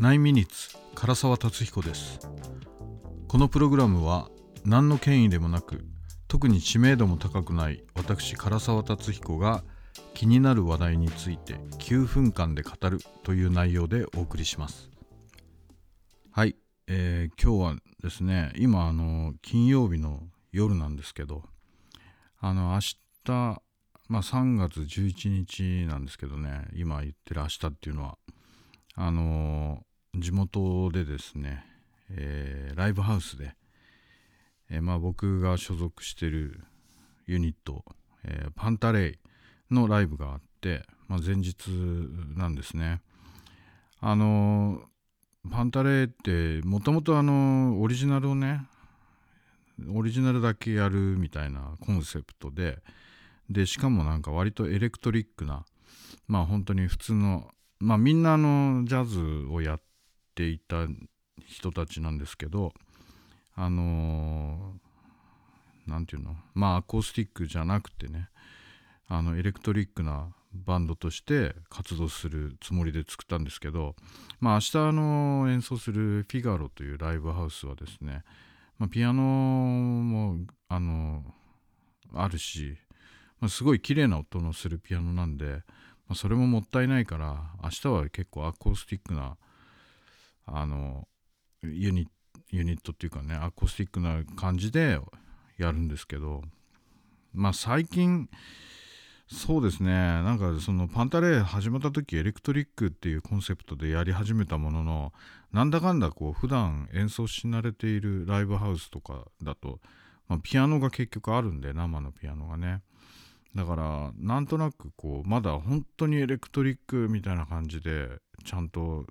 9ミニッツ唐沢達彦です。このプログラムは何の権威でもなく特に知名度も高くない私唐沢達彦が気になる話題について9分間で語るという内容でお送りします。はい、えー、今日はですね今あの金曜日の夜なんですけどあの明日まあ3月11日なんですけどね今言ってる明日っていうのはあの地元でですね、えー、ライブハウスで、えー、まあ僕が所属してるユニット、えー、パンタレイのライブがあって、まあ、前日なんですね。あのパンタレイってもともとあのオリジナルをねオリジナルだけやるみたいなコンセプトででしかもなんか割とエレクトリックなまあ本当に普通のまあみんなのジャズをやってていた人たちなんですけどあの何、て言うの？まあアコースティックじゃなくてねあのエレクトリックなバンドとして活動するつもりで作ったんですけどまあ明日の演奏するフィガロというライブハウスはですね、まあ、ピアノもあのあるしまあ、すごい綺麗な音のするピアノなんで、ま、それももったいないから明日は結構アコースティックなあのユニットっていうかねアコースティックな感じでやるんですけどまあ最近そうですねなんかそのパンタレー始まった時エレクトリックっていうコンセプトでやり始めたもののなんだかんだこう普段演奏し慣れているライブハウスとかだと、まあ、ピアノが結局あるんで生のピアノがね。だからなんとなくこうまだ本当にエレクトリックみたいな感じでちゃんと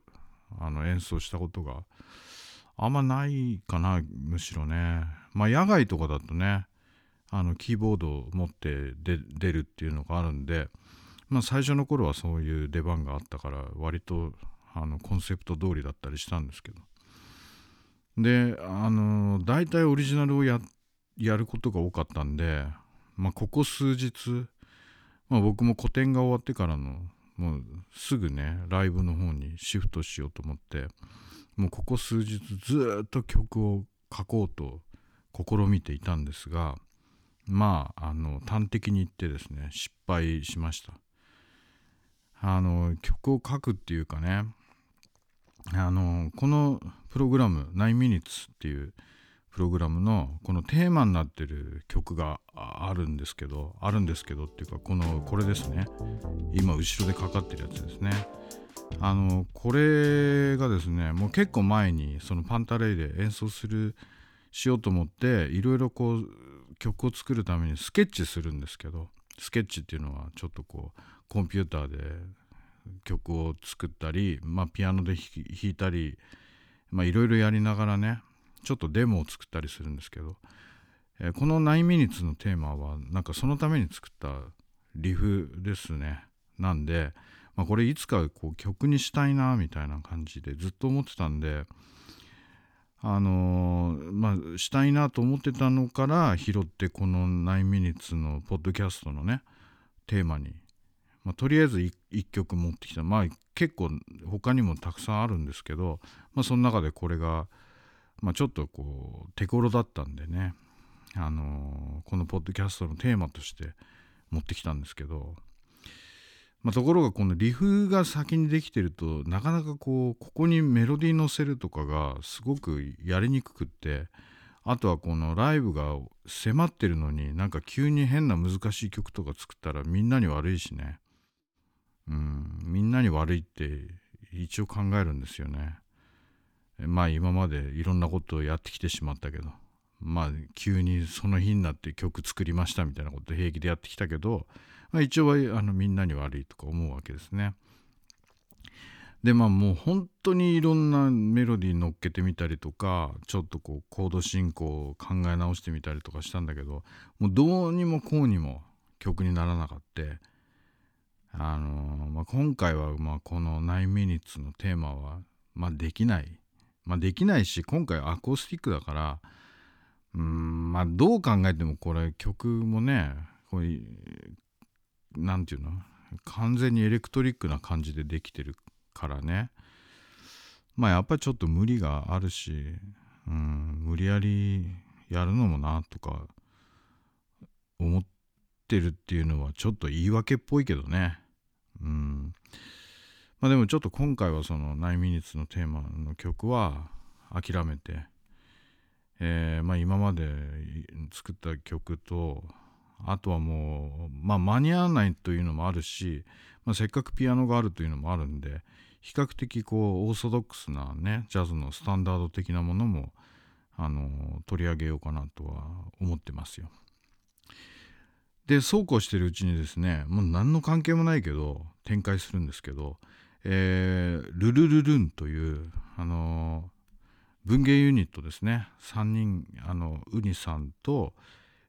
あの演奏したことがあんまないかなむしろね。まあ野外とかだとねあのキーボードを持って出るっていうのがあるんでまあ最初の頃はそういう出番があったから割とあのコンセプト通りだったりしたんですけど。であの大体オリジナルをやることが多かったんでまあ、ここ数日、まあ、僕も個展が終わってからのもうすぐねライブの方にシフトしようと思ってもうここ数日ずっと曲を書こうと試みていたんですがまああの端的に言ってですね失敗しました。あの曲を書くっていうかねあのこのプログラム9 minutes っていうプログラムのこのテーマになってる曲があるんですけどあるんですけどっていうかこのこれですね。今後ろでかかってるやつですね。あのこれがですねもう結構前にそのパンタレイで演奏するしようと思っていろいろこう曲を作るためにスケッチするんですけどスケッチっていうのはちょっとこうコンピューターで曲を作ったり、まあ、ピアノで弾いたりいろいろやりながらねちょっとデモを作ったりするんですけど、えー、この9ミニッツのテーマはなんかそのために作ったリフですね。なんで、まあ、これいつかこう曲にしたいなみたいな感じでずっと思ってたんであのー、まあしたいなと思ってたのから拾ってこの9ミニッツのポッドキャストのねテーマに、まあ、とりあえず 1, 1曲持ってきた。まあ結構他にもたくさんあるんですけど、まあ、その中でこれがまあ、ちょっとこう手頃だったんでね、あのー、このポッドキャストのテーマとして持ってきたんですけど、まあ、ところがこのリフが先にできてるとなかなかこうここにメロディー乗せるとかがすごくやりにくくってあとはこのライブが迫ってるのになんか急に変な難しい曲とか作ったらみんなに悪いしね。うんみんなに悪いって一応考えるんですよね。まあ今までいろんなことをやってきてしまったけどまあ急にその日になって曲作りましたみたいなこと平気でやってきたけど、まあ、一応はあのみんなに悪いとか思うわけですね。でまあもう本当にいろんなメロディー乗っけてみたりとかちょっとこうコード進行を考え直してみたりとかしたんだけどもうどうにもこうにも曲にならなかったあのー、まあ、今回はまあこの 9min. のテーマはまあできないまあ、できないし今回アコースティックだからうんまあどう考えてもこれ曲もねこれなんていうの完全にエレクトリックな感じでできてるからねまあやっぱりちょっと無理があるし、うん、無理やりやるのもなとか思ってるっていうのはちょっと言い訳っぽいけどね。うん。まあでもちょっと今回はその9ミニッツのテーマの曲は諦めて、えー、まあ今まで作った曲と、あとはもう、まあ間に合わないというのもあるし、まあ、せっかくピアノがあるというのもあるんで、比較的こうオーソドックスなね、ジャズのスタンダード的なものも、あの、取り上げようかなとは思ってますよ。で、そうこうしてるうちにですね、もう何の関係もないけど、展開するんですけど、えー、ルルルルンという、あの文芸ユニットですね。3人、あの、ウニさんと、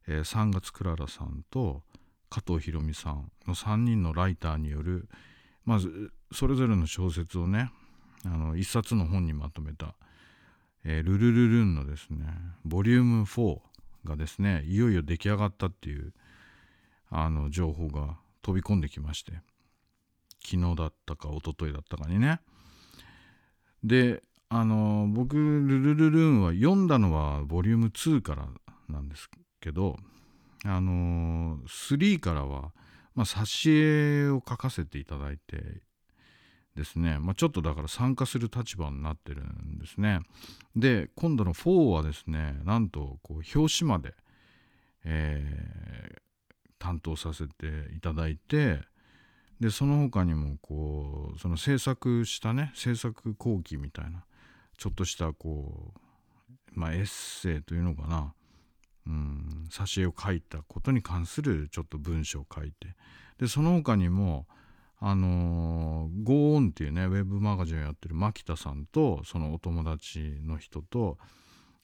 えー、3月クララさんと、加藤博美さんの3人のライターによる、まず、それぞれの小説をね、あの、一冊の本にまとめた、えー、ルルルルンのですね、ボリューム4がですね、いよいよ出来上がったっていう、あの、情報が飛び込んできまして、昨日だったか一昨日だったかにね。で、あの、僕、ルルルルーンは読んだのはボリューム2からなんですけど、あの、3からは、まあ、挿絵を書かせていただいてですね、まあ、ちょっとだから参加する立場になってるんですね。で、今度の4はですね、なんとこう表紙まで、えー、担当させていただいて、で、その他にもこう、その制作したね、制作後期みたいな、ちょっとしたこう、まあ、エッセイというのかな、うん、挿絵を書いたことに関するちょっと文章を書いて、で、その他にも、あのー、ゴーンっていうね、ウェブマガジンをやってる牧田さんと、そのお友達の人と、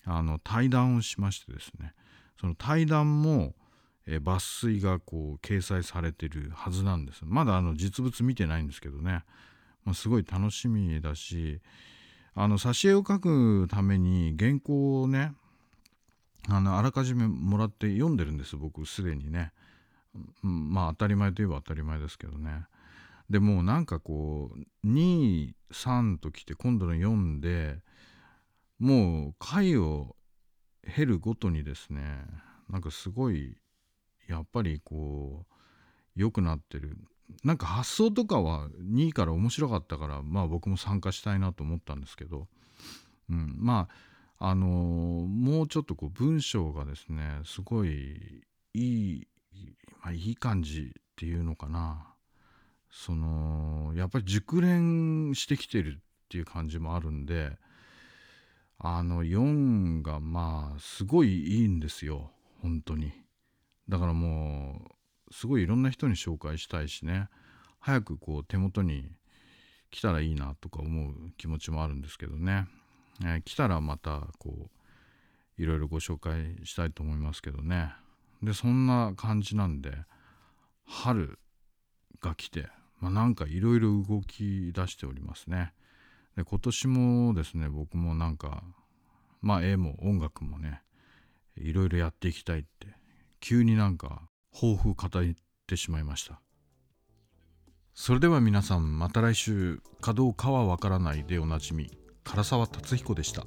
あの、対談をしましてですね、その対談も、え、抜粋がこう、掲載されてるはずなんです。まだあの、実物見てないんですけどね、まあ、すごい楽しみだし、あの、挿絵を描くために原稿をね、あの、あらかじめもらって読んでるんです、僕、すでにね。まあ、当たり前といえば当たり前ですけどね。でもなんかこう23ときて今度の4でもう回を経るごとにですねなんかすごいやっぱりこう良くなってる。なんか発想とかは2位から面白かったからまあ僕も参加したいなと思ったんですけど、うん、まああのー、もうちょっとこう文章がですねすごいいい、まあ、いい感じっていうのかな。そのやっぱり熟練してきてるっていう感じもあるんであの4がまあすごいいいんですよ。本当に。だからもうすごいいろんな人に紹介したいしね。早くこう手元に来たらいいなとか思う気持ちもあるんですけどね、えー、来たらまたこういろいろご紹介したいと思いますけどね。でそんな感じなんで春が来てまあ、なんかいろいろ動き出しておりますね。で今年もですね僕もなんかまあ絵も音楽もねいろいろやっていきたいって急になんか抱負語ってしまいましたそれでは皆さんまた来週かどうかはわからないでおなじみ唐沢達彦でした。